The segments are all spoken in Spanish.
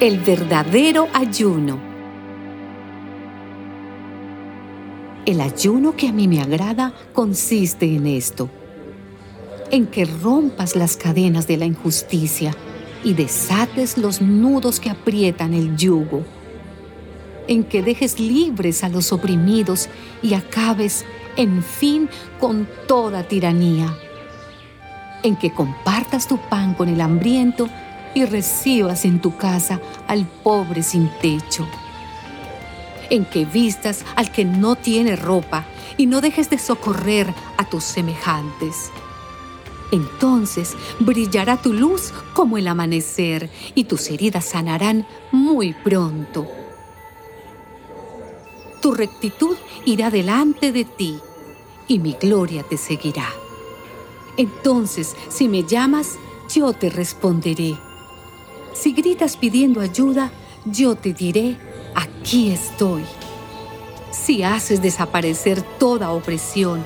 el verdadero ayuno. El ayuno que a mí me agrada consiste en esto, en que rompas las cadenas de la injusticia y desates los nudos que aprietan el yugo, en que dejes libres a los oprimidos y acabes, en fin, con toda tiranía, en que compartas tu pan con el hambriento y recibas en tu casa al pobre sin techo. En que vistas al que no tiene ropa y no dejes de socorrer a tus semejantes. Entonces brillará tu luz como el amanecer y tus heridas sanarán muy pronto. Tu rectitud irá delante de ti y mi gloria te seguirá. Entonces, si me llamas, yo te responderé si gritas pidiendo ayuda, yo te diré, aquí estoy. Si haces desaparecer toda opresión,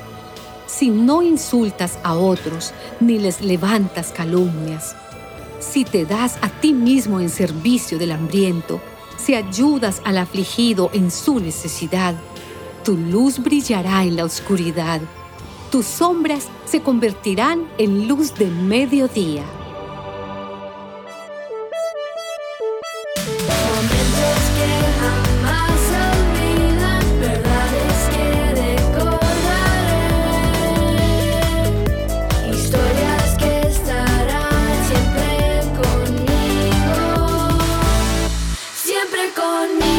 si no insultas a otros ni les levantas calumnias, si te das a ti mismo en servicio del hambriento, si ayudas al afligido en su necesidad, tu luz brillará en la oscuridad, tus sombras se convertirán en luz de mediodía. Conmigo.